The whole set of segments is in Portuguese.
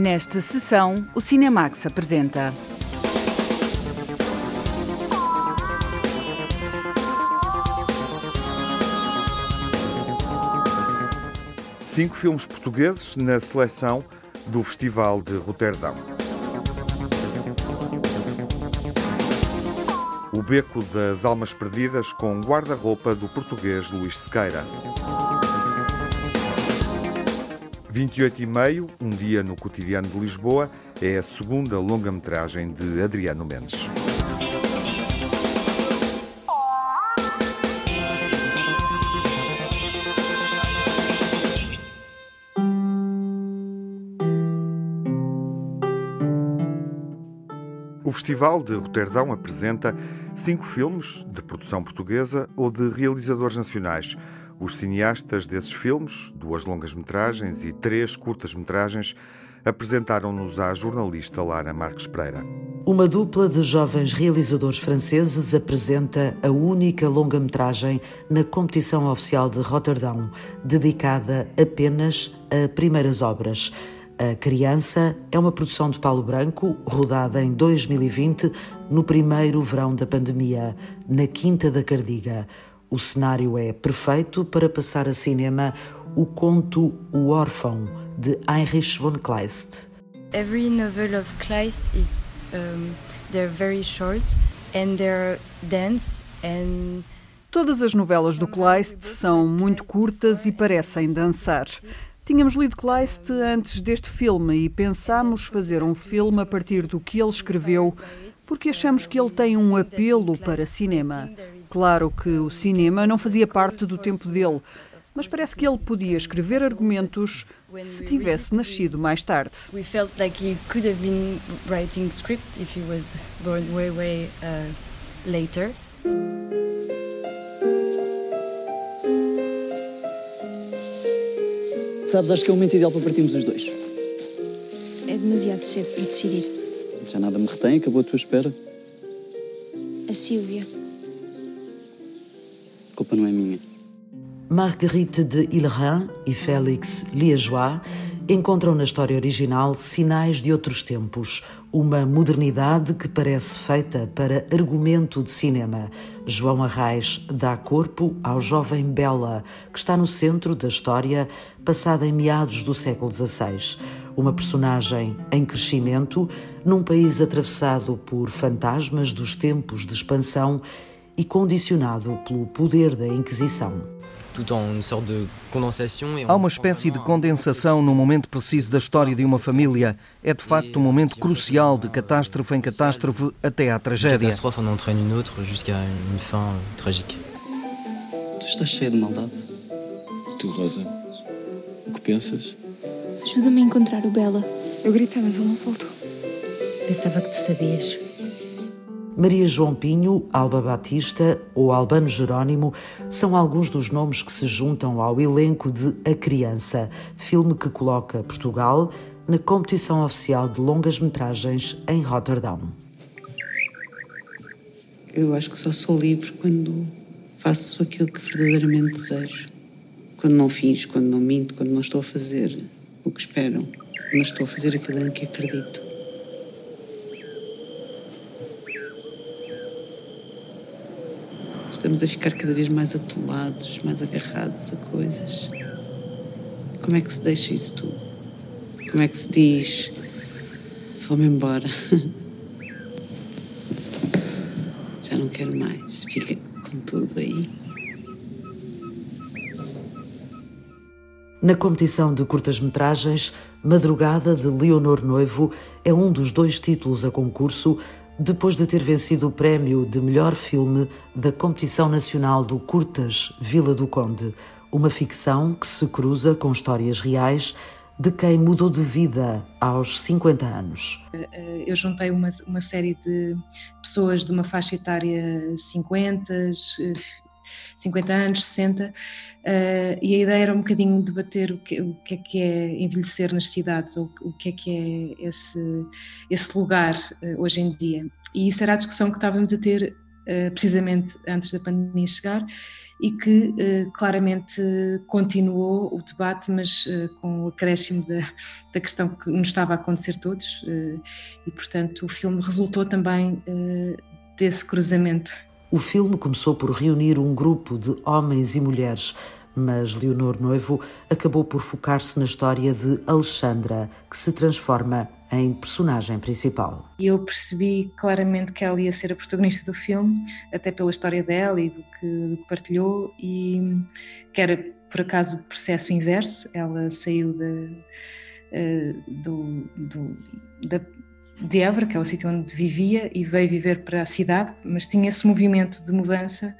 Nesta sessão, o Cinemax apresenta. Cinco filmes portugueses na seleção do Festival de Roterdão. O Beco das Almas Perdidas com guarda-roupa do português Luís Sequeira. 28 e meio, um dia no cotidiano de Lisboa, é a segunda longa-metragem de Adriano Mendes. O Festival de Roterdão apresenta cinco filmes de produção portuguesa ou de realizadores nacionais. Os cineastas desses filmes, duas longas-metragens e três curtas-metragens, apresentaram-nos à jornalista Lara Marques Pereira. Uma dupla de jovens realizadores franceses apresenta a única longa-metragem na competição oficial de Roterdão, dedicada apenas a primeiras obras. A Criança é uma produção de Paulo Branco, rodada em 2020, no primeiro verão da pandemia, na Quinta da Cardiga. O cenário é perfeito para passar a cinema o conto O Órfão, de Heinrich von Kleist. Every novel of Kleist is um, they're very short and they're dense and Todas as novelas do Kleist são muito curtas e parecem dançar. Tínhamos lido Kleist antes deste filme e pensámos fazer um filme a partir do que ele escreveu, porque achamos que ele tem um apelo para cinema. Claro que o cinema não fazia parte do tempo dele, mas parece que ele podia escrever argumentos se tivesse nascido mais tarde. we felt like he could have been writing script if he was born way way uh, later. Sabes, acho que é o momento ideal para partirmos os dois. É demasiado cedo para decidir. Já nada me retém, acabou a tua espera. A Sílvia. A culpa não é minha. Marguerite de Hillerin e Félix Liégeois encontram na história original sinais de outros tempos, uma modernidade que parece feita para argumento de cinema. João Arraes dá corpo ao jovem Bela, que está no centro da história passada em meados do século XVI. Uma personagem em crescimento, num país atravessado por fantasmas dos tempos de expansão e condicionado pelo poder da Inquisição. Há uma espécie de condensação no momento preciso da história de uma família. É de facto um momento crucial de catástrofe em catástrofe até à tragédia. Tu estás cheia de maldade. Tu, Rosa, o que pensas? Ajuda-me a encontrar o Bela. Eu gritei, mas ele não se voltou. Pensava que tu sabias. Maria João Pinho, Alba Batista ou Albano Jerónimo são alguns dos nomes que se juntam ao elenco de A Criança, filme que coloca Portugal na competição oficial de longas-metragens em Rotterdam. Eu acho que só sou livre quando faço aquilo que verdadeiramente desejo. Quando não finjo, quando não minto, quando não estou a fazer o que esperam, mas estou a fazer aquilo em que acredito. Estamos a ficar cada vez mais atolados, mais agarrados a coisas. Como é que se deixa isso tudo? Como é que se diz: vou-me embora? Já não quero mais. Fica com tudo aí. Na competição de curtas-metragens, Madrugada de Leonor Noivo é um dos dois títulos a concurso depois de ter vencido o prémio de melhor filme da Competição Nacional do Curtas Vila do Conde, uma ficção que se cruza com histórias reais de quem mudou de vida aos 50 anos. Eu juntei uma, uma série de pessoas de uma faixa etária 50, 50 anos, 60, uh, e a ideia era um bocadinho debater o que, o que é que é envelhecer nas cidades, ou o que é que é esse, esse lugar uh, hoje em dia. E isso era a discussão que estávamos a ter uh, precisamente antes da pandemia chegar, e que claramente continuou o debate, mas com o acréscimo da, da, questão que nos estava a acontecer todos, e portanto o filme resultou também desse cruzamento. O filme começou por reunir um grupo de homens e mulheres mas Leonor Noivo acabou por focar-se na história de Alexandra, que se transforma em personagem principal. Eu percebi claramente que ela ia ser a protagonista do filme, até pela história dela e do que, do que partilhou, e que era por acaso o processo inverso. Ela saiu de, uh, do, do, da, de Évora, que é o sítio onde vivia, e veio viver para a cidade, mas tinha esse movimento de mudança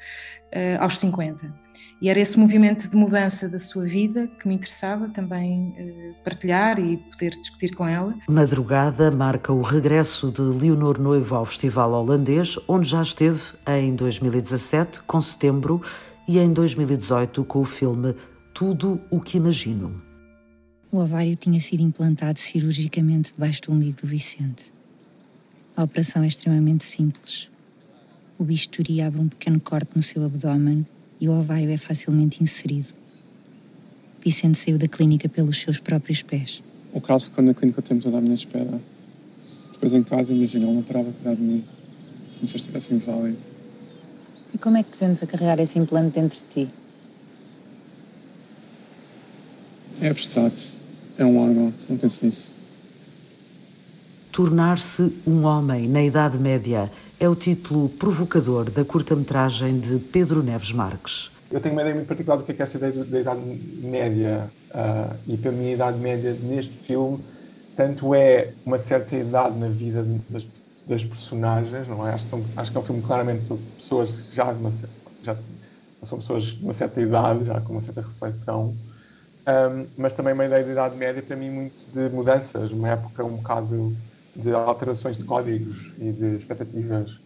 uh, aos 50. E era esse movimento de mudança da sua vida que me interessava também eh, partilhar e poder discutir com ela. Madrugada marca o regresso de Leonor Noivo ao Festival Holandês, onde já esteve em 2017, com Setembro, e em 2018 com o filme Tudo o que Imagino. O ovário tinha sido implantado cirurgicamente debaixo do umbigo do Vicente. A operação é extremamente simples. O bisturi abre um pequeno corte no seu abdômen e o ovário é facilmente inserido. Vicente saiu da clínica pelos seus próprios pés. O Carlos ficou na clínica o tempo todo à minha espera. Depois em casa, imagina, ele não parava de cuidar de mim, como se eu estivesse inválido. E como é que te sentes a carregar esse implante dentro de ti? É abstrato. É um órgão, não penso nisso. Tornar-se um homem na Idade Média é o título provocador da curta-metragem de Pedro Neves Marques. Eu tenho uma ideia muito particular do que é, que é essa ideia da Idade Média. Uh, e para mim, a Idade Média neste filme, tanto é uma certa idade na vida das, das personagens, não é? Acho que, são, acho que é um filme claramente sobre pessoas já, uma, já são pessoas de uma certa idade, já com uma certa reflexão. Um, mas também uma ideia de Idade Média, para mim, muito de mudanças, uma época um bocado de alterações de códigos e de expectativas.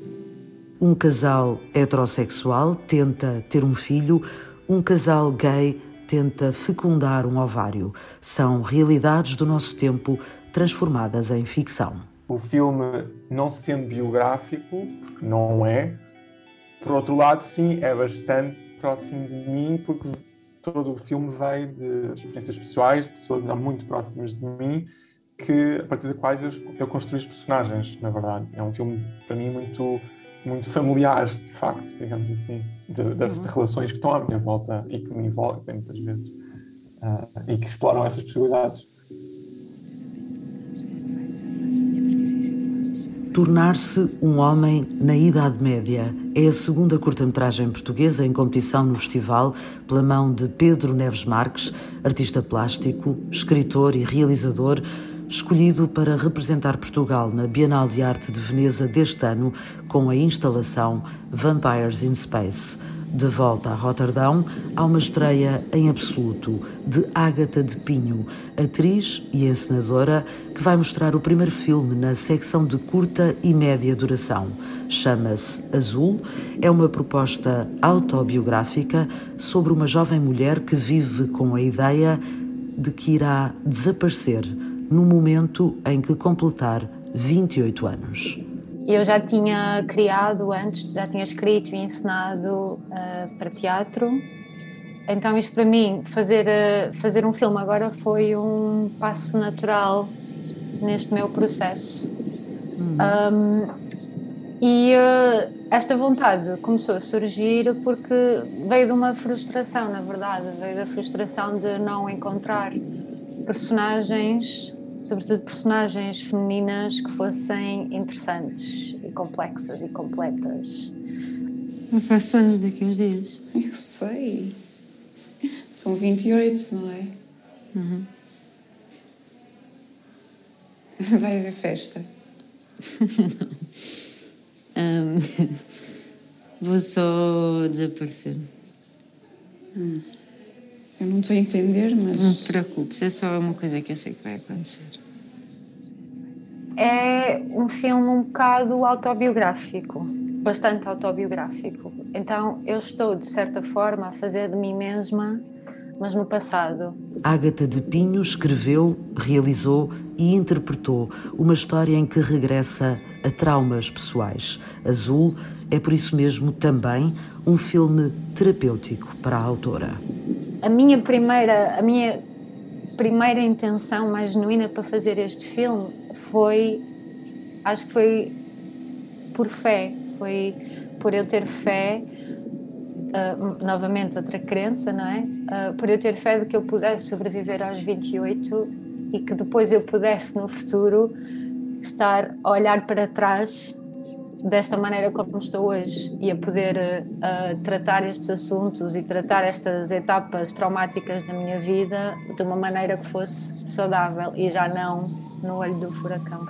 Um casal heterossexual tenta ter um filho, um casal gay tenta fecundar um ovário. São realidades do nosso tempo transformadas em ficção. O filme, não sendo biográfico, porque não é, por outro lado, sim, é bastante próximo de mim, porque todo o filme veio de experiências pessoais, de pessoas muito próximas de mim que a partir de quais eu, eu construí os personagens, na verdade. É um filme, para mim, muito, muito familiar, de facto, digamos assim, de, de, uhum. de relações que estão à minha volta e que me envolvem muitas vezes uh, e que exploram essas possibilidades. Tornar-se um homem na Idade Média é a segunda curta-metragem portuguesa em competição no festival, pela mão de Pedro Neves Marques, artista plástico, escritor e realizador escolhido para representar Portugal na Bienal de Arte de Veneza deste ano com a instalação Vampires in Space. De volta a Roterdão, há uma estreia em absoluto de Ágata de Pinho, atriz e encenadora que vai mostrar o primeiro filme na secção de curta e média duração. Chama-se Azul, é uma proposta autobiográfica sobre uma jovem mulher que vive com a ideia de que irá desaparecer no momento em que completar 28 anos. Eu já tinha criado antes, já tinha escrito e ensinado uh, para teatro, então isto para mim, fazer, uh, fazer um filme agora foi um passo natural neste meu processo. Um, e uh, esta vontade começou a surgir porque veio de uma frustração, na verdade, veio da frustração de não encontrar personagens sobretudo personagens femininas que fossem interessantes e complexas e completas. Não faço anos daqui a uns dias. Eu sei. São 28, não é? Uhum. Vai haver festa. um, vou só desaparecer. Hum. Eu não estou a entender, mas. Não te preocupes, é só uma coisa que eu sei que vai acontecer. É um filme um bocado autobiográfico, bastante autobiográfico. Então eu estou, de certa forma, a fazer de mim mesma, mas no passado. Ágata de Pinho escreveu, realizou e interpretou uma história em que regressa a traumas pessoais. Azul É por isso mesmo também um filme terapêutico para a autora. A minha primeira, a minha primeira intenção mais genuína para fazer este filme foi, acho que foi por fé, foi por eu ter fé, uh, novamente outra crença, não é? Uh, por eu ter fé de que eu pudesse sobreviver aos 28 e que depois eu pudesse no futuro estar a olhar para trás desta maneira como estou hoje e a poder uh, tratar estes assuntos e tratar estas etapas traumáticas da minha vida de uma maneira que fosse saudável e já não no olho do furacão.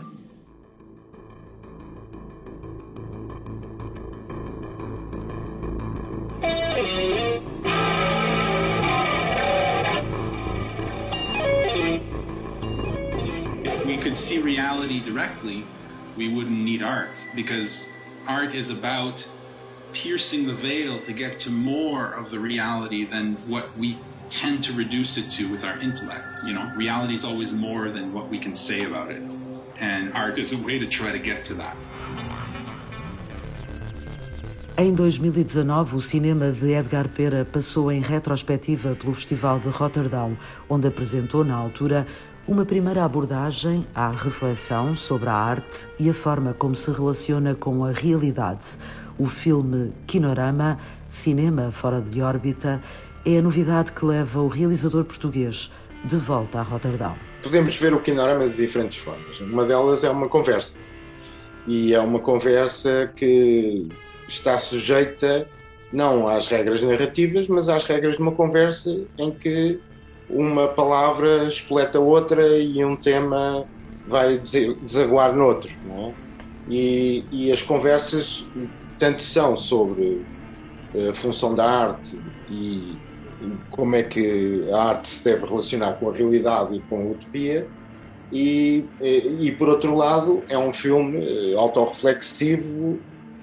If we could see reality directly, we wouldn't need art because art is about piercing the veil to get to more of the reality than what we tend to reduce it to with our intellect. You know, reality is always more than what we can say about it. And art is a way to try to get to that. Em 2019, o cinema de Edgar Pera passou em retrospectiva pelo Festival de Roterdão, onde apresentou, na altura, uma primeira abordagem à reflexão sobre a arte e a forma como se relaciona com a realidade. O filme Kinorama, Cinema Fora de Órbita, é a novidade que leva o realizador português de volta a Roterdão. Podemos ver o Kinorama de diferentes formas. Uma delas é uma conversa. E é uma conversa que está sujeita não às regras narrativas, mas às regras de uma conversa em que uma palavra espoleta outra e um tema vai desaguar noutro. Não é? e, e as conversas tanto são sobre a função da arte e como é que a arte se deve relacionar com a realidade e com a utopia, e, e, e por outro lado é um filme eh, autorreflexivo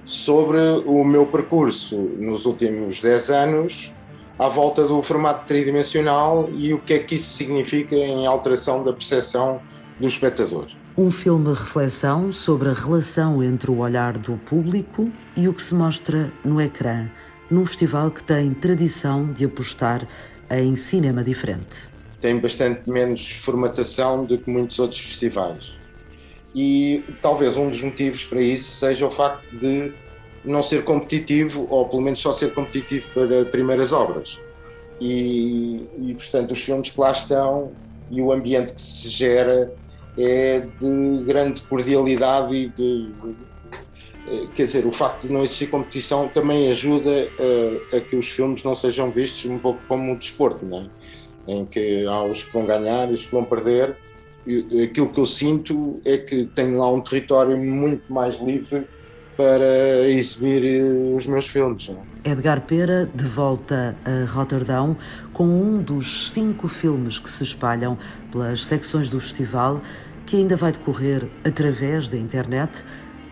sobre o meu percurso nos últimos 10 anos à volta do formato tridimensional e o que é que isso significa em alteração da percepção do espectador. Um filme reflexão sobre a relação entre o olhar do público e o que se mostra no ecrã, num festival que tem tradição de apostar em cinema diferente. Tem bastante menos formatação do que muitos outros festivais. E talvez um dos motivos para isso seja o facto de não ser competitivo, ou pelo menos só ser competitivo para primeiras obras. E, e portanto, os filmes que lá estão e o ambiente que se gera é de grande cordialidade e de. Quer dizer, o facto de não existir competição também ajuda a, a que os filmes não sejam vistos um pouco como um desporto, não é? em que há os que vão ganhar e os que vão perder. E aquilo que eu sinto é que tenho lá um território muito mais livre para exibir eh, os meus filmes. Edgar Pera, de volta a Roterdão, com um dos cinco filmes que se espalham pelas secções do festival, que ainda vai decorrer através da internet,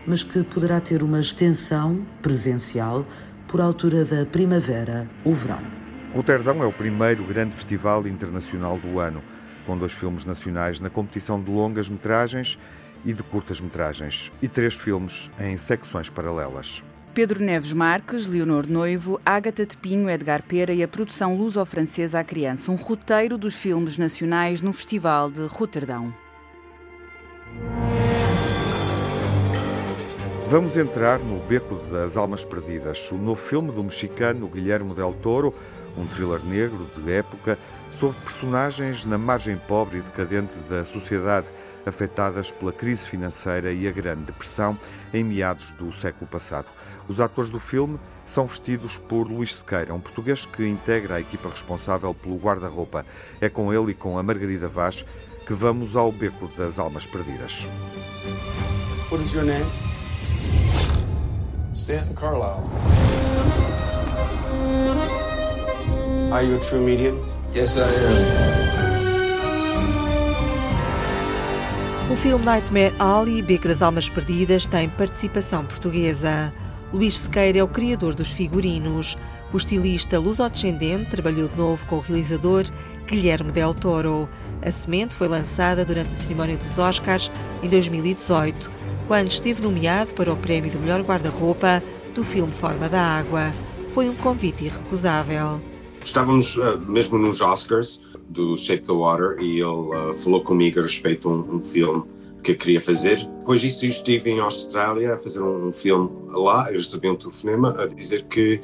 mas que poderá ter uma extensão presencial por altura da primavera ou verão. Roterdão é o primeiro grande festival internacional do ano, com dois filmes nacionais na competição de longas metragens e de curtas-metragens, e três filmes em secções paralelas. Pedro Neves Marques, Leonor Noivo, Ágata de Pinho, Edgar Pera e a produção luso-francesa à criança, um roteiro dos filmes nacionais no Festival de Roterdão. Vamos entrar no Beco das Almas Perdidas, o novo filme do mexicano Guilherme Del Toro, um thriller negro de época sobre personagens na margem pobre e decadente da sociedade afetadas pela crise financeira e a Grande Depressão em meados do século passado. Os atores do filme são vestidos por Luís Sequeira, um português que integra a equipa responsável pelo guarda-roupa. É com ele e com a Margarida Vaz que vamos ao Beco das Almas Perdidas. Name? Stanton Carlisle. Are you a true medium? Yes, I am. O filme Nightmare Alley, Beco das Almas Perdidas, tem participação portuguesa. Luís Sequeira é o criador dos figurinos. O estilista luso-descendente trabalhou de novo com o realizador Guilherme Del Toro. A semente foi lançada durante a cerimónia dos Oscars em 2018, quando esteve nomeado para o prémio do melhor guarda-roupa do filme Forma da Água. Foi um convite irrecusável. Estávamos uh, mesmo nos Oscars do Shape the Water e ele uh, falou comigo a respeito de um, um, filme que queria fazer. Depois disso, eu estive em Austrália a fazer um, um filme lá. Eu recebi um telefonema a dizer que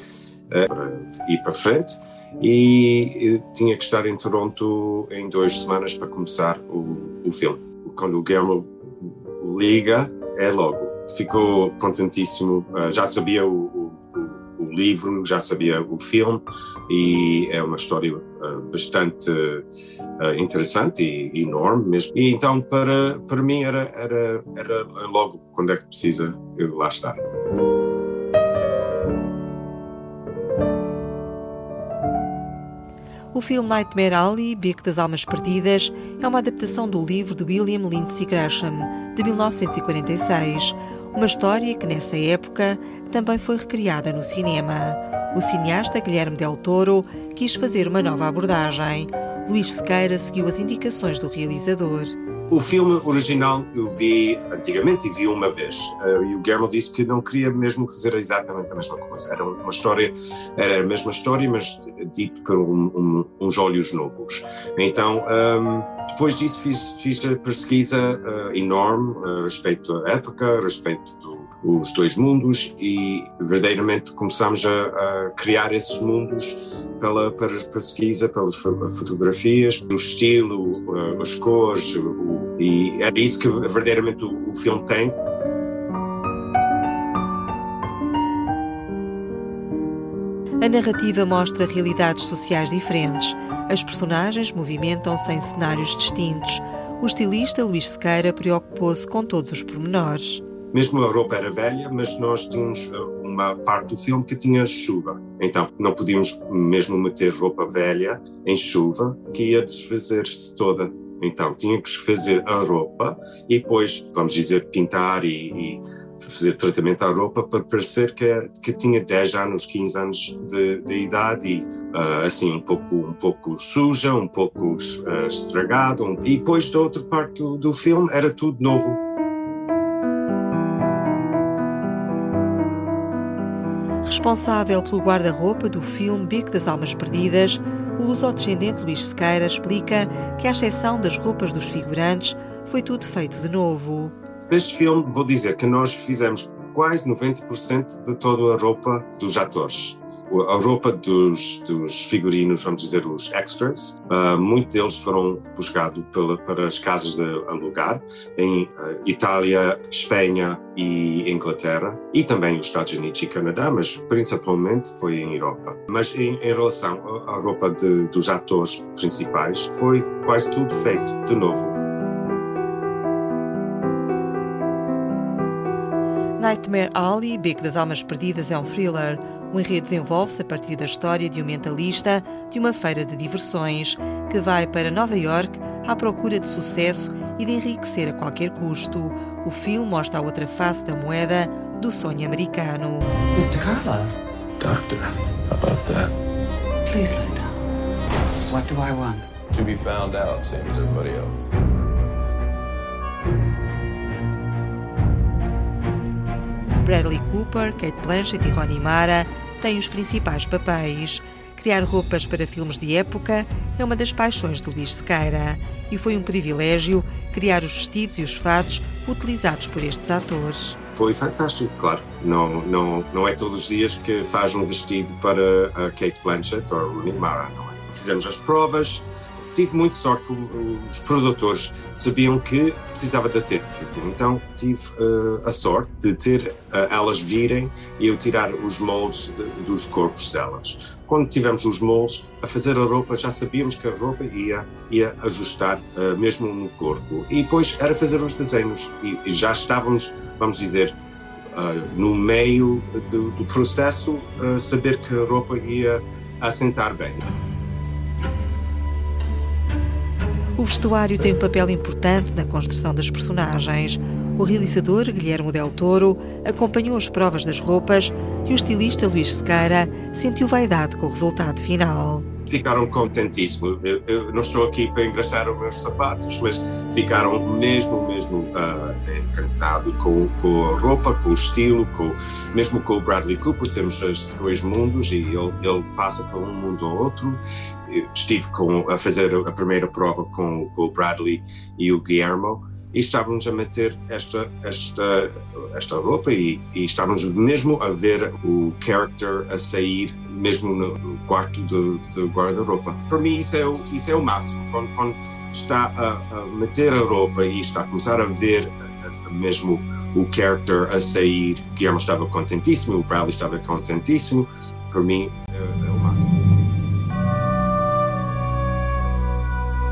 uh, para ir para frente e tinha que estar em Toronto em duas semanas para começar o, o filme. Quando o Guillermo liga, é logo. Ficou contentíssimo, uh, já sabia o, o, livro, já sabia o filme e é uma história bastante uh, interessante e enorme mesmo. E então para, para mim era, era, era logo quando é que precisa eu lá estar. O filme Nightmare Alley, Beco das Almas Perdidas, é uma adaptação do livro de William Lindsay Gresham, de 1946, uma história que nessa época também foi recriada no cinema. O cineasta Guilherme Del Toro quis fazer uma nova abordagem. Luís Sequeira seguiu as indicações do realizador. O filme original eu vi antigamente e vi uma vez. Uh, e o Guillermo disse que não queria mesmo fazer exatamente a mesma coisa. Era uma história, era a mesma história, mas dito por um, um, uns olhos novos. Então, um, depois disso fiz, fiz a pesquisa uh, enorme a respeito da época, a respeito dos dois mundos e verdadeiramente começamos a, a criar esses mundos pela, pela pesquisa, pelas fotografias, o estilo, uh, as cores, o, e é isso que verdadeiramente o, o filme tem. A narrativa mostra realidades sociais diferentes. As personagens movimentam-se em cenários distintos. O estilista Luís Sequeira preocupou-se com todos os pormenores. Mesmo a roupa era velha, mas nós tínhamos uh, uma parte do filme que tinha chuva. Então não podíamos mesmo meter roupa velha em chuva, que ia desfazer-se toda então tinha que fazer a roupa e depois, vamos dizer, pintar e, e fazer tratamento à roupa para parecer que, que tinha 10 anos, 15 anos de, de idade e uh, assim um pouco, um pouco suja, um pouco uh, estragado. Um, e depois da outra parte do, do filme era tudo novo. Responsável pelo guarda-roupa do filme Bico das Almas Perdidas, o luso-descendente Luís Sequeira explica que, à exceção das roupas dos figurantes, foi tudo feito de novo. Neste filme, vou dizer que nós fizemos quase 90% de toda a roupa dos atores a roupa dos, dos figurinos, vamos dizer, os extras, uh, muitos deles foram buscados para as casas de alugar em uh, Itália, Espanha e Inglaterra, e também os Estados Unidos e Canadá, mas principalmente foi em Europa. Mas em, em relação à roupa de, dos atores principais, foi quase tudo feito de novo. Nightmare Alley, Beco das Almas Perdidas, é um thriller o enredo desenvolve-se a partir da história de um mentalista de uma feira de diversões que vai para Nova York à procura de sucesso e de enriquecer a qualquer custo. O filme mostra a outra face da moeda do sonho americano. Mr. Carla. Doctor, how about that? Please lie down. What do I want? To be found out, same as everybody else. Bradley Cooper, Kate Blanchett e Ronnie Mara têm os principais papéis. Criar roupas para filmes de época é uma das paixões de Luís Sequeira e foi um privilégio criar os vestidos e os fatos utilizados por estes atores. Foi fantástico, claro. Não, não, não é todos os dias que faz um vestido para a Kate Blanchett ou a Rooney Mara, não é? Fizemos as provas, tive muito sorte que os produtores sabiam que precisava de ter então tive uh, a sorte de ter uh, elas virem e eu tirar os moldes de, dos corpos delas. Quando tivemos os moldes, a fazer a roupa já sabíamos que a roupa ia, ia ajustar uh, mesmo no corpo. E depois era fazer os desenhos e, e já estávamos, vamos dizer, no meio do, do processo, saber que a roupa ia assentar bem. O vestuário tem um papel importante na construção das personagens. O realizador Guilherme Del Toro acompanhou as provas das roupas e o estilista Luís Sequeira sentiu vaidade com o resultado final. Ficaram contentíssimos. Eu, eu, não estou aqui para engraxar os meus sapatos, mas ficaram mesmo, mesmo uh, encantados com, com a roupa, com o estilo, com, mesmo com o Bradley Cooper. Temos os dois mundos e ele, ele passa para um mundo ou outro. Eu estive com, a fazer a primeira prova com, com o Bradley e o Guillermo e estávamos a meter esta, esta, esta roupa e, e estávamos mesmo a ver o character a sair mesmo no quarto de, de guarda-roupa. Para mim isso é o, isso é o máximo. Quando, quando está a, a, meter a roupa e está a começar a ver a, mesmo o character a sair, Guilherme estava contentíssimo, o Bradley estava contentíssimo, para mim é, é o máximo.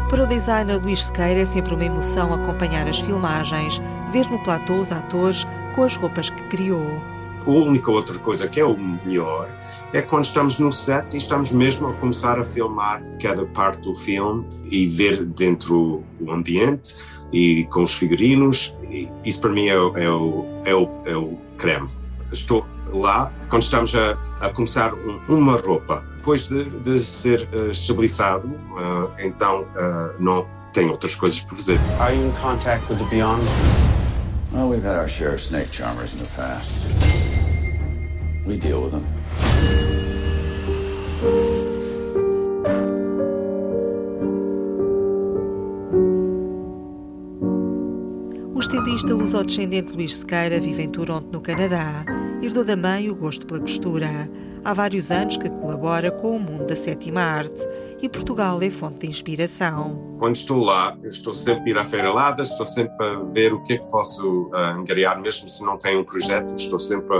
Para o designer Luís Sequeira é sempre uma emoção acompanhar as filmagens, ver no platô os atores com as roupas que criou. A única outra coisa que é o melhor é quando estamos no set e estamos mesmo a começar a filmar cada parte do filme e ver dentro o ambiente e com os figurinos. Isso para mim é, é, o, é, o, é o creme. Estou lá quando estamos a, a começar um, uma roupa depois de, de ser uh, estabilizado, uh, então uh, não tem outras coisas para fazer. Are you in contact with the Beyond? Well, we've had our share of snake charmers in the past. We deal with them. Estilista lusodescendente Luís Sequeira vive em Toronto, no Canadá. Herdou da mãe o gosto pela costura. Há vários anos que colabora com o mundo da sétima arte e Portugal é fonte de inspiração. Quando estou lá, estou sempre a ir à Feira Lada, estou sempre a ver o que é que posso uh, angariar, mesmo se não tenho um projeto, estou sempre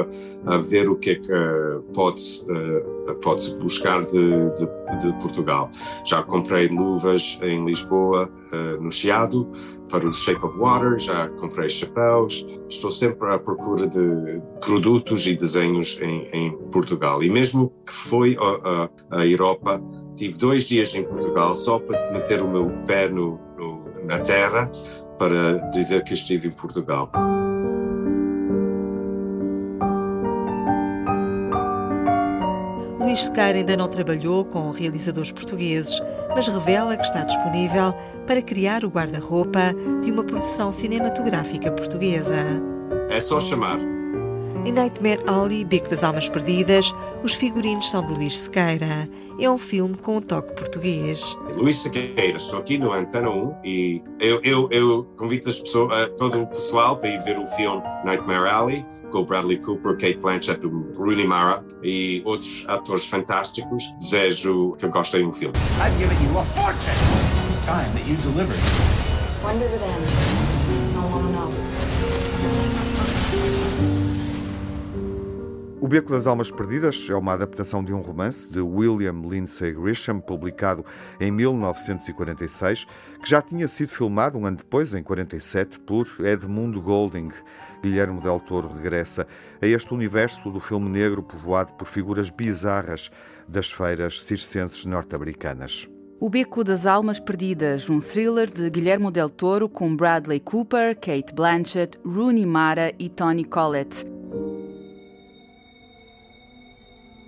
a, a ver o que é que uh, pode-se uh, pode buscar de, de, de, Portugal. Já comprei luvas em Lisboa, uh, no Chiado, para o Shape of Water, já comprei chapéus, estou sempre à procura de produtos e desenhos em, em Portugal. E mesmo que foi a, Europa, tive dois dias em Portugal só para meter o meu pé no, no, na terra para dizer que estive em Portugal. Luís Sequeira ainda não trabalhou com realizadores portugueses, mas revela que está disponível para criar o guarda-roupa de uma produção cinematográfica portuguesa. É só chamar. Em Nightmare Alley, Beco das Almas Perdidas, os figurinos são de Luís Sequeira. É um filme com um toque português. Luís Sequeira, estou aqui no Antena 1 e eu, eu, eu convido as pessoas, todo o pessoal para ir ver o filme Nightmare Alley com Bradley Cooper, Kate Blanchett, Rooney Mara e outros atores fantásticos. Desejo que gostem do filme. I've given you a fortune. It's time that you delivered. When does it end? I want to know. O Beco das Almas Perdidas é uma adaptação de um romance de William Lindsay Grisham, publicado em 1946, que já tinha sido filmado um ano depois, em 47, por Edmundo Golding. Guilherme Del Toro regressa a este universo do filme negro povoado por figuras bizarras das feiras circenses norte-americanas. O Beco das Almas Perdidas, um thriller de Guilherme Del Toro com Bradley Cooper, Kate Blanchett, Rooney Mara e Tony Collette.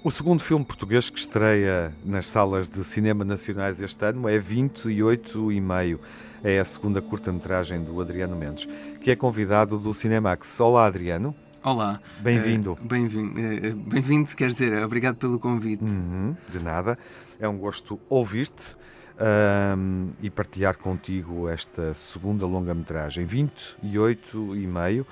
O segundo filme português que estreia nas salas de cinema nacionais este ano é 28 e meio. É a segunda curta-metragem do Adriano Mendes, que é convidado do Cinemax. Olá, Adriano. Olá. Bem-vindo. Uh, Bem-vindo, uh, bem-vindo, quer dizer, obrigado pelo convite. Uhum, de nada. É um gosto ouvir-te um, e partilhar contigo esta segunda longa-metragem, 28 e meio.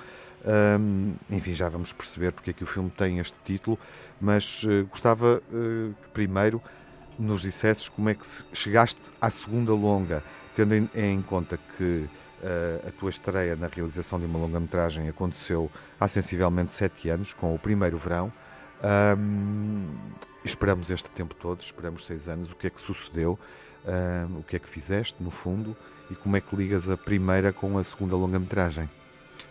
Um, enfim, já vamos perceber porque é que o filme tem este título, mas uh, gostava uh, que primeiro nos dissesses como é que chegaste à segunda longa, tendo em, em conta que uh, a tua estreia na realização de uma longa-metragem aconteceu há sensivelmente sete anos, com o primeiro verão. Um, esperamos este tempo todo, esperamos seis anos. O que é que sucedeu? Um, o que é que fizeste, no fundo? E como é que ligas a primeira com a segunda longa-metragem?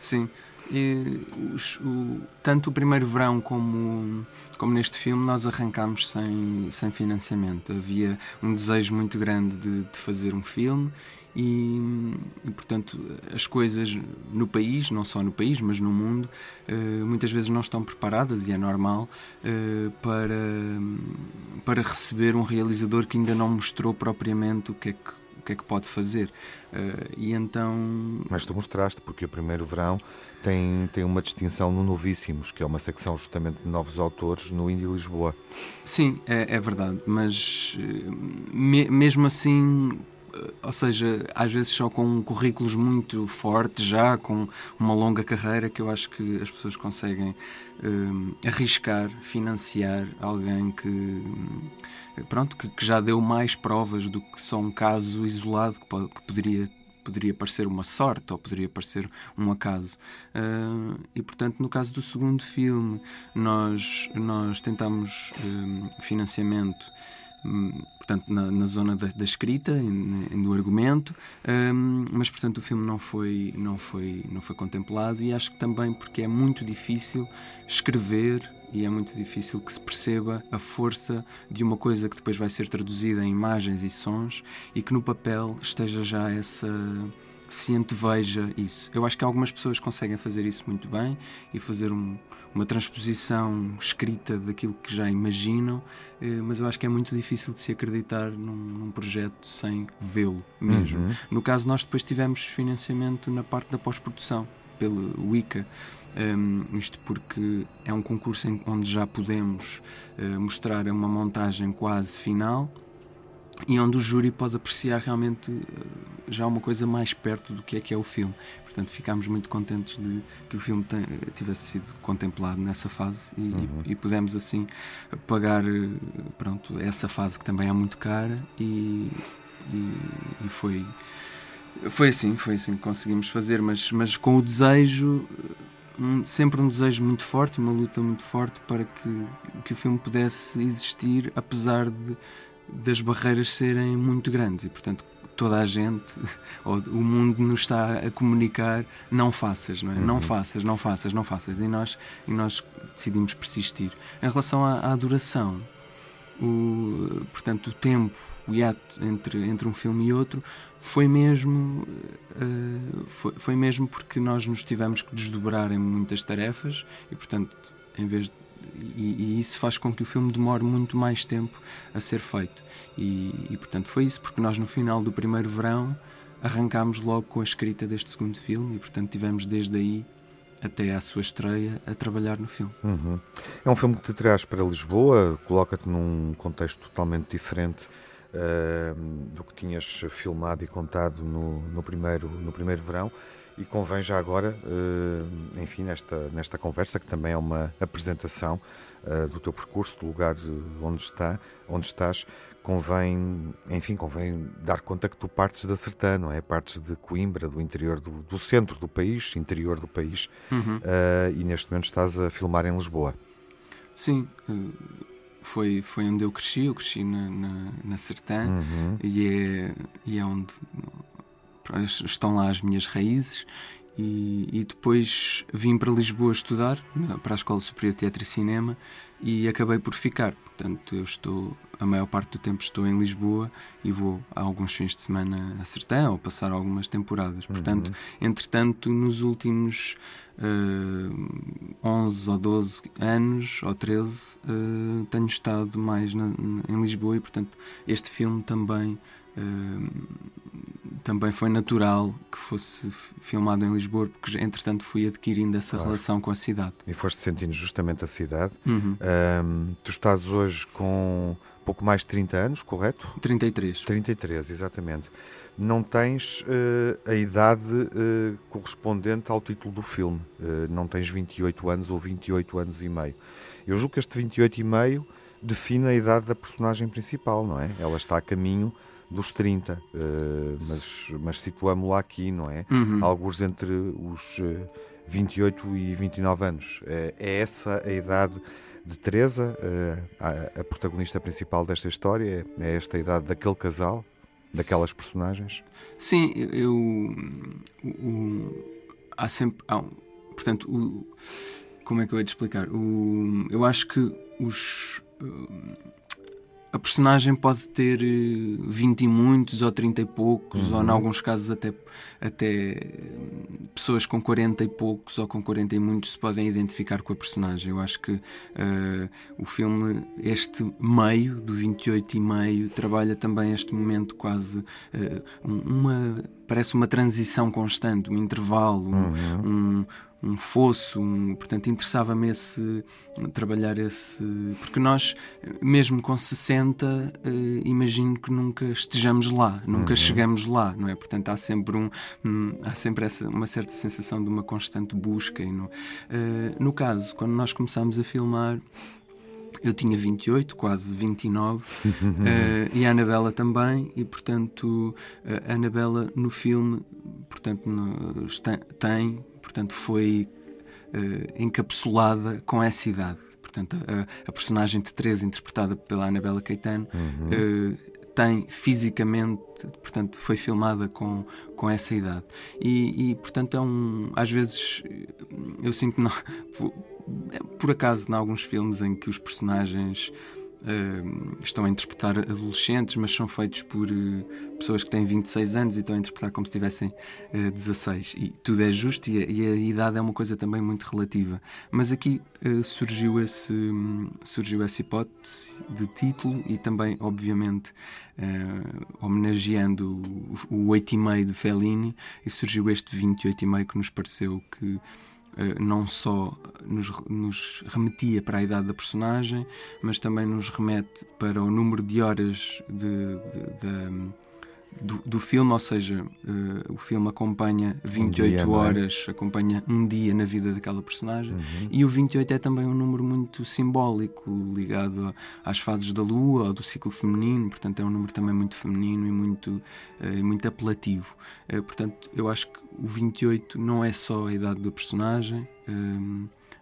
Sim. E, os, o, tanto o primeiro verão como, como neste filme nós arrancámos sem, sem financiamento. Havia um desejo muito grande de, de fazer um filme e, e, portanto as coisas no país, não só no país, mas no mundo, uh, muitas vezes não estão preparadas e é normal uh, para, para receber um realizador que ainda não mostrou propriamente o que é que que é que pode fazer. Uh, e então. Mas tu mostraste, porque o primeiro verão tem, tem uma distinção no Novíssimos, que é uma secção justamente de novos autores no Índio Lisboa. Sim, é, é verdade, mas me, mesmo assim ou seja, às vezes só com currículos muito fortes, já com uma longa carreira, que eu acho que as pessoas conseguem um, arriscar, financiar alguém que, pronto, que, que, já deu mais provas do que só um caso isolado que, pode, que poderia poderia parecer uma sorte ou poderia parecer um acaso. Uh, e, portanto, no caso do segundo filme, nós, nós tentamos um, financiamento portanto, na, na zona da, da escrita, do argumento, um, mas, portanto, o filme não foi, não, foi, não foi contemplado e acho que também porque é muito difícil escrever e é muito difícil que se perceba a força de uma coisa que depois vai ser traduzida em imagens e sons e que no papel esteja já essa se anteveja isso. Eu acho que algumas pessoas conseguem fazer isso muito bem e fazer um, uma transposição escrita daquilo que já imaginam, eh, mas eu acho que é muito difícil de se acreditar num, num projeto sem vê-lo mesmo. Uhum. No caso, nós depois tivemos financiamento na parte da pós-produção, pelo Wicca. Um, isto porque é um concurso em, onde já podemos uh, mostrar uma montagem quase final e onde o júri pode apreciar realmente uh, já uma coisa mais perto do que é que é o filme. Portanto, ficámos muito contentes de que o filme tem, tivesse sido contemplado nessa fase e, uhum. e, e, pudemos assim pagar pronto, essa fase que também é muito cara e, e, foi foi assim, foi assim que conseguimos fazer, mas, mas com o desejo um, sempre um desejo muito forte, uma luta muito forte para que, que o filme pudesse existir, apesar de, das barreiras serem muito grandes e, portanto, toda a gente, ou o mundo nos está a comunicar, não faças, não é? Uhum. Não faças, não faças, não faças. E nós, e nós decidimos persistir. Em relação à, à duração, o, portanto, o tempo, o hiato entre, entre um filme e outro, foi mesmo, uh, foi, foi mesmo porque nós nos tivemos que desdobrar em muitas tarefas e, portanto, em vez de e, e, isso faz com que o filme demore muito mais tempo a ser feito. E, e, portanto foi isso, porque nós no final do primeiro verão arrancámos logo com a escrita deste segundo filme e portanto tivemos desde aí até à sua estreia a trabalhar no filme. Uhum. É um filme que te traz para Lisboa, coloca-te num contexto totalmente diferente do que tinhas filmado e contado no, no, primeiro, no primeiro verão e convém já agora, eh, enfim, nesta, nesta conversa, que também é uma apresentação eh, do teu percurso, do lugar onde, está, onde estás, convém, enfim, convém dar conta que tu partes da Sertã, não é? Partes de Coimbra, do interior do, do centro do país, interior do país, uhum. uh, e neste momento estás a filmar em Lisboa. Sim, foi, foi onde eu cresci, eu cresci na, na, na Sertã, uhum. e, é, e é onde estão lá as minhas raízes e, e, depois vim para Lisboa estudar, para a Escola Superior de Teatro e Cinema, e acabei por ficar. Portanto, eu estou, a maior parte do tempo estou em Lisboa e vou a alguns fins de semana a Sertã ou passar algumas temporadas. Portanto, uhum. entretanto, nos últimos uh, eh, 11 ou 12 anos, ou 13, uh, eh, tenho estado mais na, em Lisboa e, portanto, este filme também. Uh, também foi natural que fosse filmado em Lisboa, porque entretanto fui adquirindo essa claro. relação com a cidade. E foste sentindo justamente a cidade. Uhum. Um, tu estás hoje com pouco mais de 30 anos, correto? 33. 33, exatamente. Não tens uh, a idade uh, correspondente ao título do filme. Uh, não tens 28 anos ou 28 anos e meio. Eu julgo que este 28 e meio define a idade da personagem principal, não é? Ela está a caminho dos 30, uh, eh, mas, mas situamos-la aqui, não é? Uhum. Alguns entre os 28 eh, e 29 anos. É, é essa a idade de Teresa, uh, a, protagonista principal desta história? É, é esta idade daquele casal, daquelas personagens? Sim, eu. O, há sempre. Há, portanto, o, como é que eu ia te explicar? O, eu acho que os. Uh, a personagem pode ter 20 e muitos ou 30 e poucos, uhum. ou em alguns casos até, até pessoas com 40 e poucos ou com 40 e muitos se podem identificar com a personagem. Eu acho que uh, o filme, este meio, do 28 e meio, trabalha também este momento quase uh, uma parece uma transição constante, um intervalo, uhum. um, um fosso, um, portanto interessava-me esse trabalhar esse porque nós mesmo com 60 eh, imagino que nunca estejamos lá, nunca uhum. chegamos lá, não é? Portanto há sempre um, um há sempre essa uma certa sensação de uma constante busca e no, eh, no caso quando nós começámos a filmar eu tinha 28, quase 29, uh, eh, e a Anabela também, e portanto a Anabela no filme portanto, no, tem portanto, foi uh, encapsulada com essa idade. Portanto, a, a, personagem de Teresa, interpretada pela Anabela Caetano, uhum. uh, tem fisicamente, portanto, foi filmada com, com essa idade. E, e, portanto, é um. Às vezes eu sinto, não, por, por acaso, em alguns filmes em que os personagens Estão a interpretar adolescentes, mas são feitos por uh, pessoas que têm 26 anos e estão a interpretar como se tivessem uh, 16. E tudo é justo e a, e a, idade é uma coisa também muito relativa. Mas aqui uh, surgiu, esse, um, surgiu essa hipótese de título e também, obviamente, homenageando o, o 8,5 do Fellini, e surgiu este 28,5 que nos pareceu que eh, não só nos, nos, remetia para a idade da personagem, mas também nos remete para o número de horas de, de, de do, do, filme, ou seja, uh, o filme acompanha 28 um dia, é? horas, é? acompanha um dia na vida daquela personagem, uhum. e o 28 é também um número muito simbólico, ligado às fases da lua ou do ciclo feminino, portanto é um número também muito feminino e muito, uh, muito apelativo. Uh, portanto, eu acho que o 28 não é só a idade do personagem.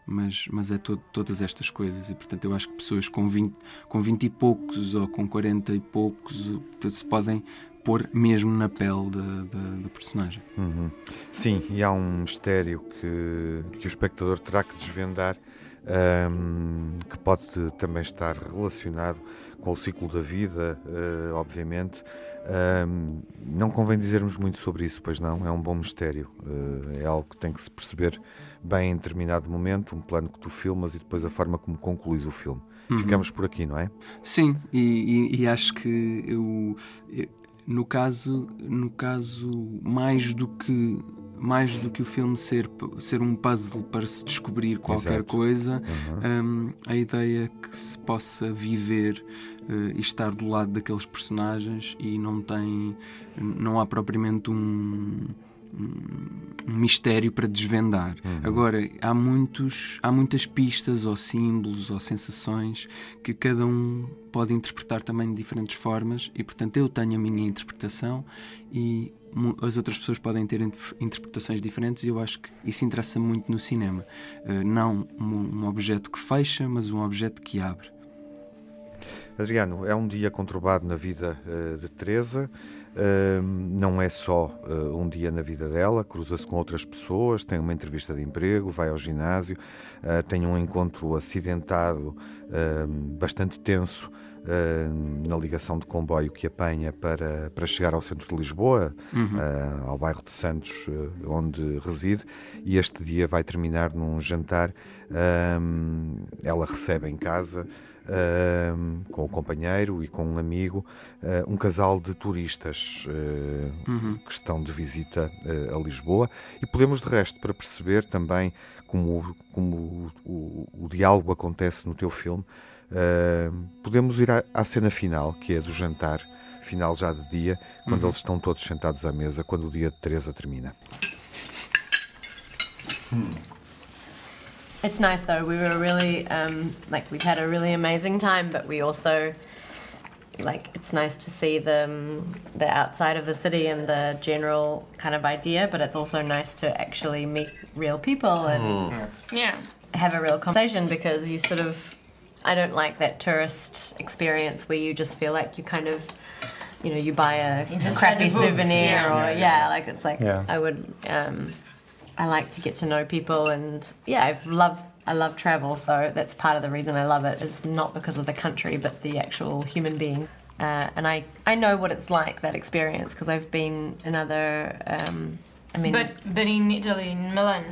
mas, mas é to todas estas coisas e portanto eu acho que pessoas com 20, com 20 e poucos ou com 40 e poucos se podem pôr mesmo na pele da, personagem. Uhum. Sim, e há um mistério que, que o espectador terá que desvendar, um, que pode também estar relacionado com o ciclo da vida, uh, obviamente. Um, não convém dizermos muito sobre isso, pois não, é um bom mistério. Uh, é algo que tem que se perceber bem em determinado momento, um plano que tu filmas e depois a forma como concluís o filme. Uhum. Ficamos por aqui, não é? Sim, e, e, e acho que eu, eu no caso, no caso mais do que mais do que o filme ser, ser um puzzle para se descobrir qualquer Exato. coisa, uhum. um, a ideia que se possa viver uh, e estar do lado daqueles personagens e não tem, não há propriamente um um mistério para desvendar. Uhum. Agora, há, muitos, há muitas pistas ou símbolos ou sensações que cada um pode interpretar também de diferentes formas e, portanto, eu tenho a minha interpretação e as outras pessoas podem ter interpretações diferentes e eu acho que isso interessa muito no cinema. Uh, não um, um objeto que fecha, mas um objeto que abre. Adriano, é um dia conturbado na vida uh, de Teresa não é só uh, um dia na vida dela, cruza-se com outras pessoas, tem uma entrevista de emprego, vai ao ginásio, uh, tem um encontro acidentado, bastante tenso, na ligação de comboio que apanha para, para chegar ao centro de Lisboa, uhum. uh, ao bairro de Santos, uh, onde reside, e este dia vai terminar num jantar. Ela recebe em casa com o companheiro e com um amigo, uh, um casal de turistas uh, uhum. que estão de visita uh, a Lisboa. E podemos, de resto, para perceber também como, como o, o, o diálogo acontece no teu filme, podemos ir à, à, cena final, que é do jantar, final já de dia, quando uhum. eles estão todos sentados à mesa, quando o dia de Teresa termina. Hum. It's nice though. We were really um, like we've had a really amazing time, but we also like it's nice to see the um, the outside of the city and the general kind of idea, but it's also nice to actually meet real people and mm. yeah have a real conversation because you sort of I don't like that tourist experience where you just feel like you kind of you know you buy a, a crappy souvenir yeah. or yeah, yeah, like it's like yeah. I would um, I like to get to know people, and yeah, I've loved. I love travel, so that's part of the reason I love it. Is not because of the country, but the actual human being. Uh, and I, I know what it's like that experience because I've been in other. Um, I mean, but but in Italy, in Milan,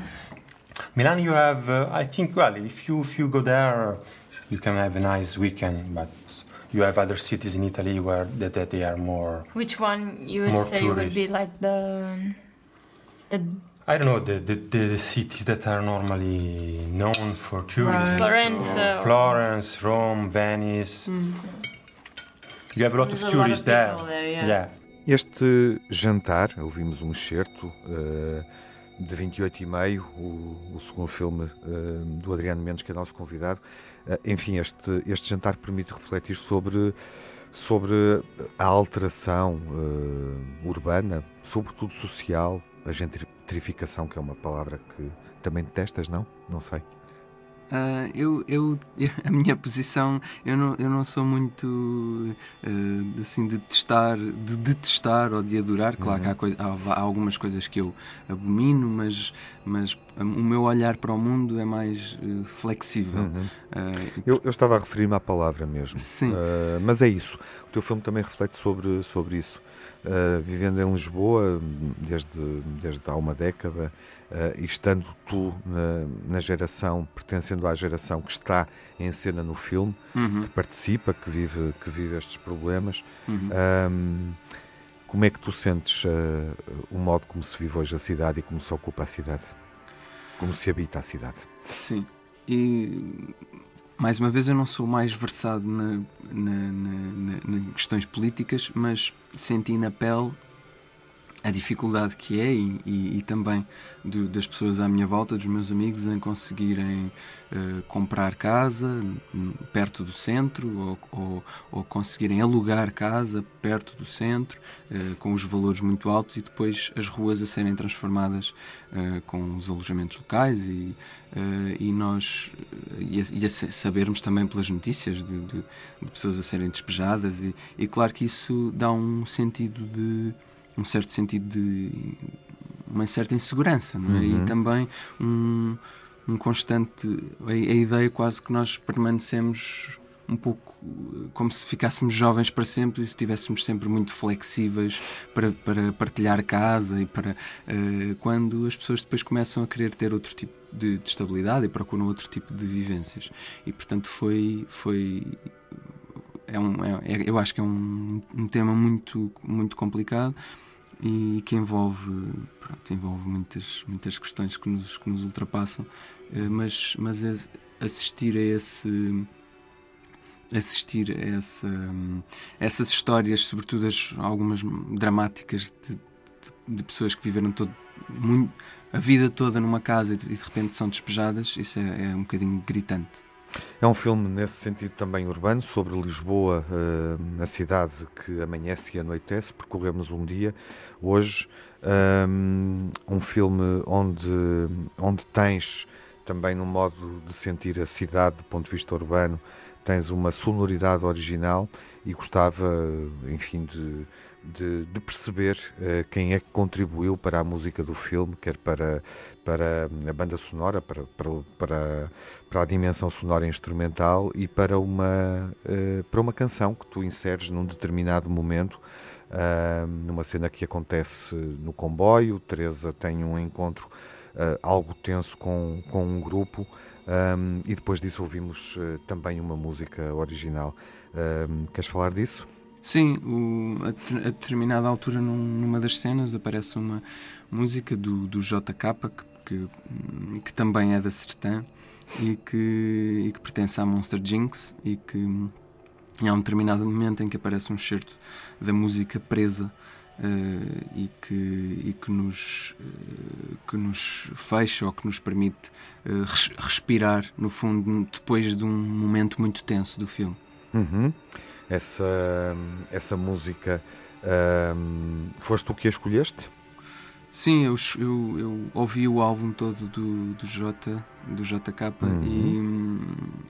Milan, you have. Uh, I think well, if you if you go there, you can have a nice weekend. But you have other cities in Italy where that, that they are more. which one you would More say would be like the the I don't know the, the, the cities that are normally known for tourism. Florence, uh, Florence, Rome, Venice. You have a lot There's of a lot tourists of there. there, yeah. yeah. Este jantar, ouvimos um excerto eh, de 28 e meio, o, o segundo filme eh, do Adriano Mendes, que é nosso convidado. Eh, enfim, este, este jantar permite refletir sobre, sobre a alteração eh, urbana, sobretudo social, a gentrificação, que é uma palavra que também detestas, não? Não sei. Ah, eu, eu, a minha posição, eu não, eu não sou muito ah, assim de testar, de detestar ou de adorar. Claro que há, coi- há- há algumas coisas que eu abomino, mas, mas o meu olhar para o mundo é mais eh, flexível. Uhum. Ah, Eu, eu estava a referir-me à palavra mesmo. Sim. Uh, mas é isso. O teu filme também reflete sobre, sobre isso. Uh, vivendo em Lisboa desde, desde há uma década uh, e estando tu na, na geração, pertencendo à geração que está em cena no filme, Uhum. que participa, que vive, que vive estes problemas, Uhum. um, como é que tu sentes uh, o modo como se vive hoje a cidade e como se ocupa a cidade? Como se habita a cidade? Sim. E mais uma vez eu não sou mais versado na, na, na, na- em questões políticas, mas senti na pele a dificuldade que é e, e- e também do- das pessoas à minha volta, dos meus amigos, em conseguirem eh, comprar casa perto do centro ou, ou- ou conseguirem alugar casa perto do centro, eh, com os valores muito altos e depois as ruas a serem transformadas eh, com os alojamentos locais e, e nós e a, e a sa- sabermos também pelas notícias de, de- de pessoas a serem despejadas e claro que isso dá um sentido de um certo sentido de uma certa insegurança não é? Uhum. e também um, um constante a, a ideia quase que nós permanecemos um pouco como se ficássemos jovens para sempre e se estivéssemos sempre muito flexíveis para, para partilhar casa e para eh, quando as pessoas depois começam a querer ter outro tipo de, de estabilidade e procuram outro tipo de vivências e portanto foi foi é um, é- é- eu acho que é um, um tema muito, muito complicado e que envolve, pronto, envolve muitas, muitas questões que nos, que nos ultrapassam, eh, mas, mas assistir a esse assistir a essa, essas histórias, sobretudo as, algumas dramáticas de, de- de pessoas que viveram todo, muito, a vida toda numa casa e de repente são despejadas, isso é, é um bocadinho gritante. É um filme nesse sentido também urbano, sobre Lisboa, eh, a cidade que amanhece e anoitece. Percorremos um dia hoje. Um, um filme onde, onde tens também no modo de sentir a cidade do ponto de vista urbano, tens uma sonoridade original e gostava, enfim, de, de, de perceber eh, quem é que contribuiu para a música do filme, quer para, para a banda sonora, para, para, para, para a dimensão sonora instrumental e para uma, eh, para uma canção que tu inseres num determinado momento. ah, numa cena que acontece no comboio, Teresa tem um encontro ah, algo tenso com, com um grupo um, e depois disso ouvimos uh, também uma música original. Queres falar disso? Sim, o, a, a determinada altura num- numa das cenas aparece uma música do, do JK que, que, que também é da Sertã e que, e que pertence à Monster Jinx e que hum, há um determinado momento em que aparece um certo da música presa eh, e, que, e que, nos, eh, que nos fecha ou que nos permite eh, res- respirar, no fundo, depois de um momento muito tenso do filme. Uhum. Essa, essa música um, foste tu que a escolheste? Sim, eu, eu, eu, ouvi o álbum todo do, do Jota, do JK uhum.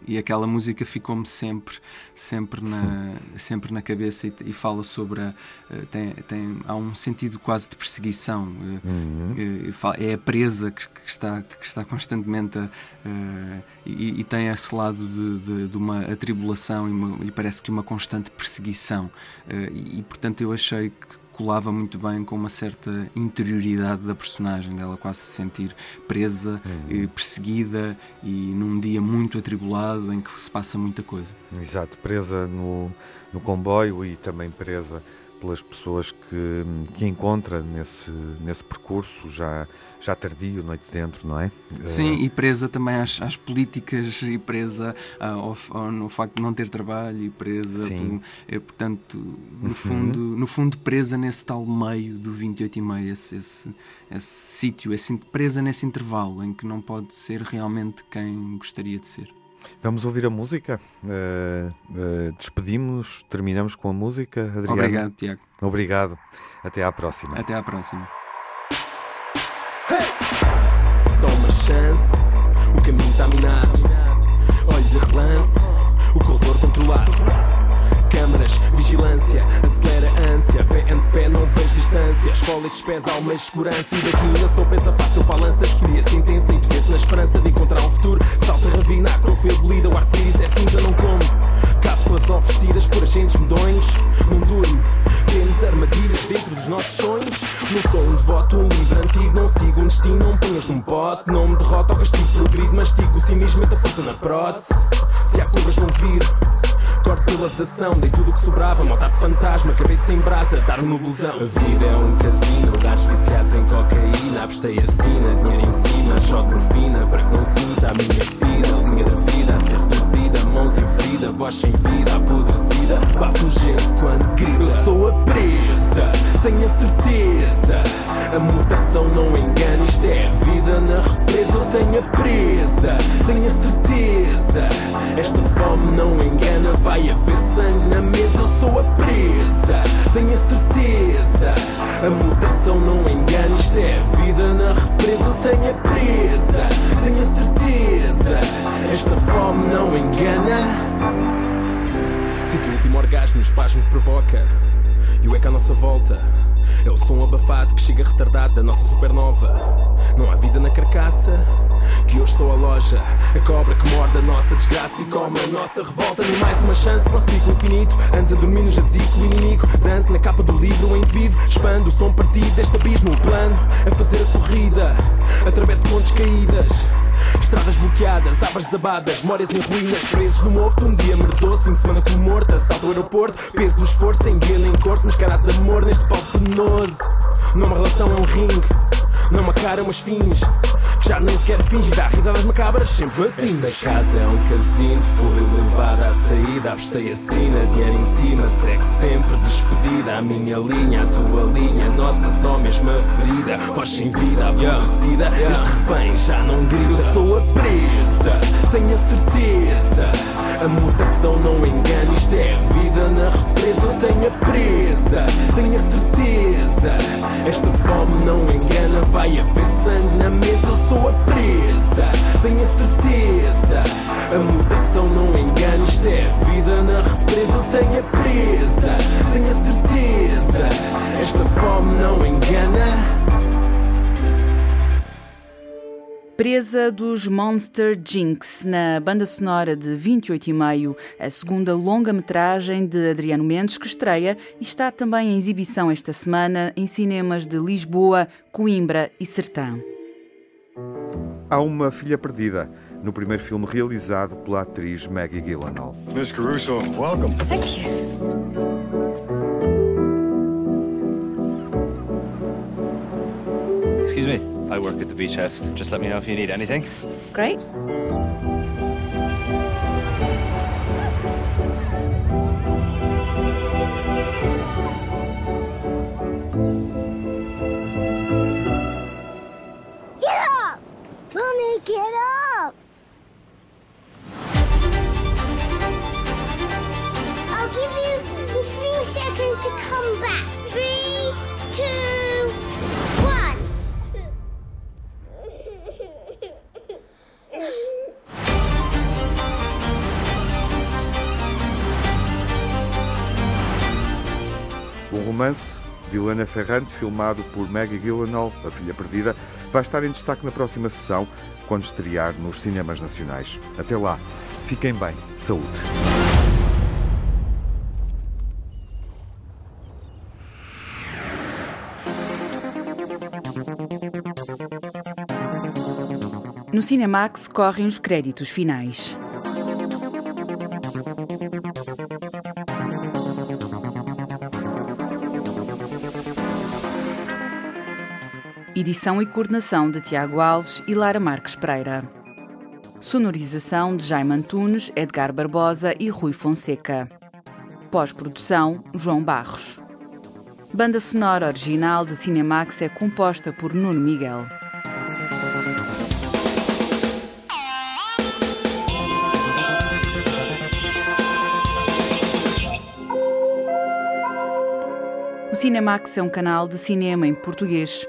e, e aquela música ficou-me sempre, sempre na, sempre na cabeça e, e fala sobre a, eh, tem, tem, há um sentido quase de perseguição. Eh, uhum. É a presa que, que, está, que está constantemente a, e, e, tem esse lado de, de, de uma atribulação e, uma, e, parece que uma constante perseguição. E, portanto eu achei que colava muito bem com uma certa interioridade da personagem, dela quase se sentir presa, uhum. perseguida e num dia muito atribulado em que se passa muita coisa. Exato, presa no, no comboio e também presa pelas pessoas que, que encontra nesse, nesse percurso já já tardio, noite dentro, não é? Sim, uh... e presa também às, às políticas e presa ao, ao, no facto de não ter trabalho e presa, Sim. Por, é, portanto, no, uhum. fundo, no fundo presa nesse tal meio do 28 e meio, esse, esse, esse sítio, esse, presa nesse intervalo em que não pode ser realmente quem gostaria de ser. Vamos ouvir a música. Uh, uh, despedimos, terminamos com a música. Adriano. Obrigado, Tiago. Obrigado. Até à próxima. Até à próxima. O caminho está minado. Olhe de relance, o corredor controlado. Câmaras, vigilância, acelera a ânsia. Pé em pé, não vejo distância. Escola estes pés, alma segurança. E daqui eu sou pensa fácil para a lança. Experiência intensa e defesa na esperança de encontrar um futuro. Salta ravina, a cor foi abolida. O arco-íris é cinza, não como. Cápsulas oferecidas por agentes medonhos. Não durmo. Temos armadilhas dentro dos nossos sonhos. Não sou um devoto, um livro antigo. Não sigo um destino, não ponhas num pote. Não me derrota ao castigo progrido. Mastigo o cinismo, meta força na prótese. Se há curvas, vão vir. Corte pela vedação, dei tudo o que sobrava. Motar de fantasma, cabeça em brasa, dar no blusão. A vida é um casino, gajos viciados em cocaína. Abstei a sina, dinheiro em cima, shot morfina. Para que não sinta a minha vida, linha da Ferida, voz sem vida, apodrecida. Bato gente quando grita. Eu sou a presa, tenho a certeza. A mutação não engana, isto é a vida na represa. Eu tenho a presa, tenho a certeza. Esta fome não engana, vai haver sangue na mesa. Eu sou a presa, tenho a certeza. A mutação não engana, isto é a vida na represa. Eu tenho a presa, tenho a certeza. Esta fome não engana. Sinto o último orgasmo, o espasmo que provoca. E o eco à nossa volta. É o som abafado que chega retardado da nossa supernova. Não há vida na carcaça, que hoje sou a loja. A cobra que morde a nossa desgraça e come a nossa revolta. Nem mais uma chance para o ciclo infinito. Antes a dormir no jazigo, inimigo. Dante na capa do livro, o indivíduo. Expando o som partido deste abismo. O plano é fazer a corrida. Atravesso pontes caídas. Estradas bloqueadas, árvores desabadas, memórias em ruínas, presos no morto. Um dia merdoso, fim de semana como morto, assalto ao aeroporto, peso do esforço, sem guia nem corte, mascarado de amor neste pau venenoso. Não uma relação, é um ringue, não uma cara, mas fins. Já nem sequer finge dar risadas macabras, sempre batindo. Esta casa é um casino, fui levada à saída, abstei a sina, dinheiro em cima, segue sempre despedida. A minha linha, a tua linha, nossa só mesma ferida. Voz sem vida, aborrecida, este refém já não grita. Eu sou a presa, tenho a certeza. A mutação não engana, isto é vida na represa. Eu tenho a presa, tenho a certeza. Esta fome não vai haver sangue na mesa. Eu sou a presa, tenho a certeza. A mutação não engana, isto é a vida na represa. Eu tenho a presa, tenho a certeza. Esta fome não engana. Presa dos Monster Jinx, na banda sonora de 28 e meio, a segunda longa-metragem de Adriano Mendes, que estreia e está também em exibição esta semana em cinemas de Lisboa, Coimbra e Sertão. Há uma filha perdida no primeiro filme realizado pela atriz Maggie Gyllenhaal. Miss Caruso, welcome. Thank you. Excuse me. I work at the beach house. Just let me know if you need anything. Great. Get up! Mommy, get up! I'll give you three seconds to come back. O romance de Helena Ferrante, filmado por Maggie Gyllenhaal, A Filha Perdida, vai estar em destaque na próxima sessão, quando estrear nos cinemas nacionais. Até lá, fiquem bem. Saúde. No Cinemax correm os créditos finais. Edição e coordenação de Tiago Alves e Lara Marques Pereira. Sonorização de Jaime Antunes, Edgar Barbosa e Rui Fonseca. Pós-produção, João Barros. Banda sonora original de Cinemax é composta por Nuno Miguel. O Cinemax é um canal de cinema em português.